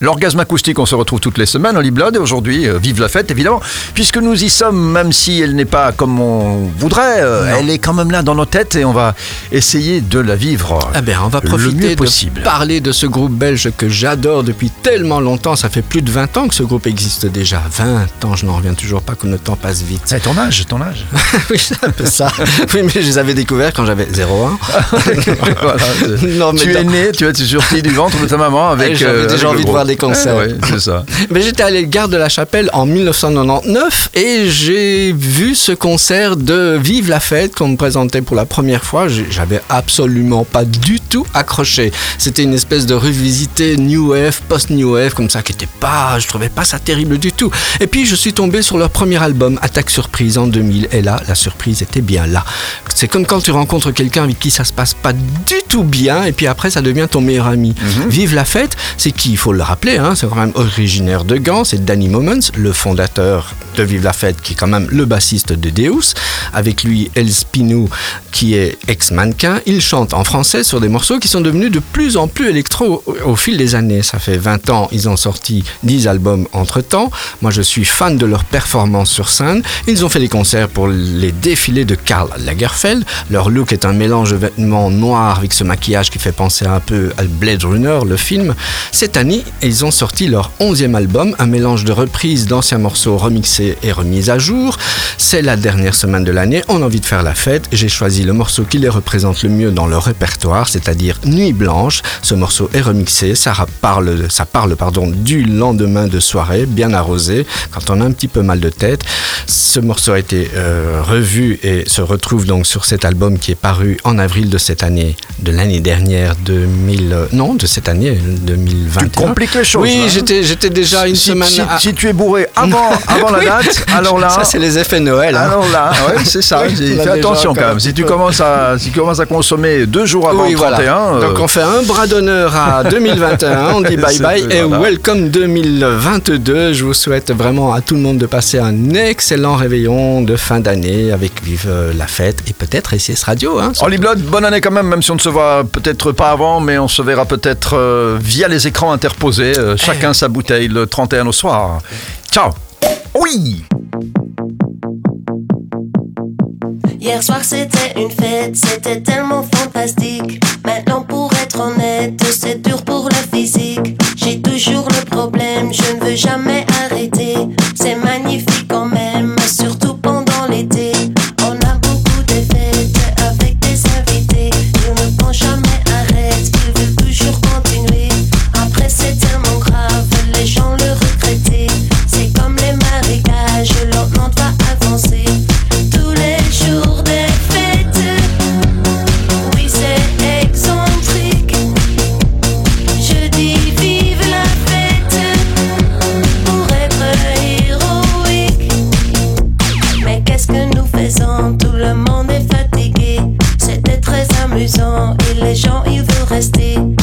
L'orgasme acoustique, on se retrouve toutes les semaines, Holly Blood, et aujourd'hui, euh, vive la fête, évidemment, puisque nous y sommes, même si elle n'est pas comme on voudrait, euh, elle est quand même là dans nos têtes, et on va essayer de la vivre Eh ben, on va le profiter de possible. parler de ce groupe belge que j'adore depuis tellement longtemps. Ça fait plus de 20 ans que ce groupe existe déjà. 20 ans, je n'en reviens toujours pas comme le temps passe vite. C'est ton âge, ton âge. oui, c'est un peu ça. Oui, mais je les avais découverts quand j'avais 0,1. Voilà. Non, mais tu es né, tu es sorti du ventre de ta maman avec. Ouais, j'avais euh, déjà avec envie de voir des concerts. Eh ouais, c'est ça. Mais j'étais allé gare de la Chapelle en 1999 et j'ai vu ce concert de Vive la fête qu'on me présentait pour la première fois. J'avais absolument pas du tout accroché. C'était une espèce de revisité New Wave, post-New Wave, comme ça, qui était pas, je trouvais pas ça terrible du tout. Et puis je suis tombé sur leur premier album, Attaque Surprise en 2000. Et là, la surprise était bien là. C'est comme quand tu rencontres quelqu'un avec qui ça se passe pas du tout bien et puis après ça devient ton meilleur ami. Vive la fête, c'est qui? Il faut le rappeler, hein, c'est quand même originaire de Gand, c'est Danny Moments, le fondateur de Vive la fête, qui est quand même le bassiste de Deus. Avec lui, El Spinou, qui est ex-mannequin. Il chante en français sur des morceaux qui sont devenus de plus en plus électro au, fil des années. Ça fait 20 ans, ils ont sorti 10 albums entre-temps. Moi, je suis fan de leur performance sur scène. Ils ont fait des concerts pour les défilés de Karl Lagerfeld. Leur look est un mélange de vêtements noirs avec ce maquillage qui fait penser un peu à Blade Runner, le film. Cette année, ils ont sorti leur 11e album, un mélange de reprises d'anciens morceaux remixés et remis à jour. C'est la dernière semaine de l'année, on a envie de faire la fête. J'ai choisi le morceau qui les représente le mieux dans leur répertoire, c'est-à-dire Nuit Blanche. Ce morceau est remixé, ça parle, ça parle pardon, du lendemain de soirée, bien arrosé, quand on a un petit peu mal de tête. Ce morceau a été euh, revu et se retrouve donc sur cet album qui est paru en avril de cette année, de l'année dernière, 2000, euh, non, de cette année, 2021. Tu Oui, hein. j'étais, j'étais déjà une si, semaine. si- à- si tu es bourré avant, avant la date, alors là. Ça, c'est les effets Noël. hein. Alors là, ouais, c'est ça. Oui, Fais déjà attention quand même. Si tu commences à, si tu commences à consommer deux jours avant Oui, le voilà. 31, euh, Donc on fait un bras d'honneur à 2021, on dit bye bye et voilà. welcome 2022. Je vous souhaite vraiment à tout le monde de passer un excellent réveillon de fin d'année avec Vive la fête et peut-être SIS Radio. Hein, Holly Blood, bonne année quand même, même si on ne se voit peut-être pas avant, mais on se verra peut-être euh, via les écrans interposés, euh, chacun sa bouteille le 31 au soir. Ciao Oui Hier soir c'était une fête, c'était tellement fantastique. Maintenant pour être honnête, c'est dur pour la physique. J'ai toujours le problème, je ne veux jamais arrêter. C'est magnifique et les gens ils veulent rester.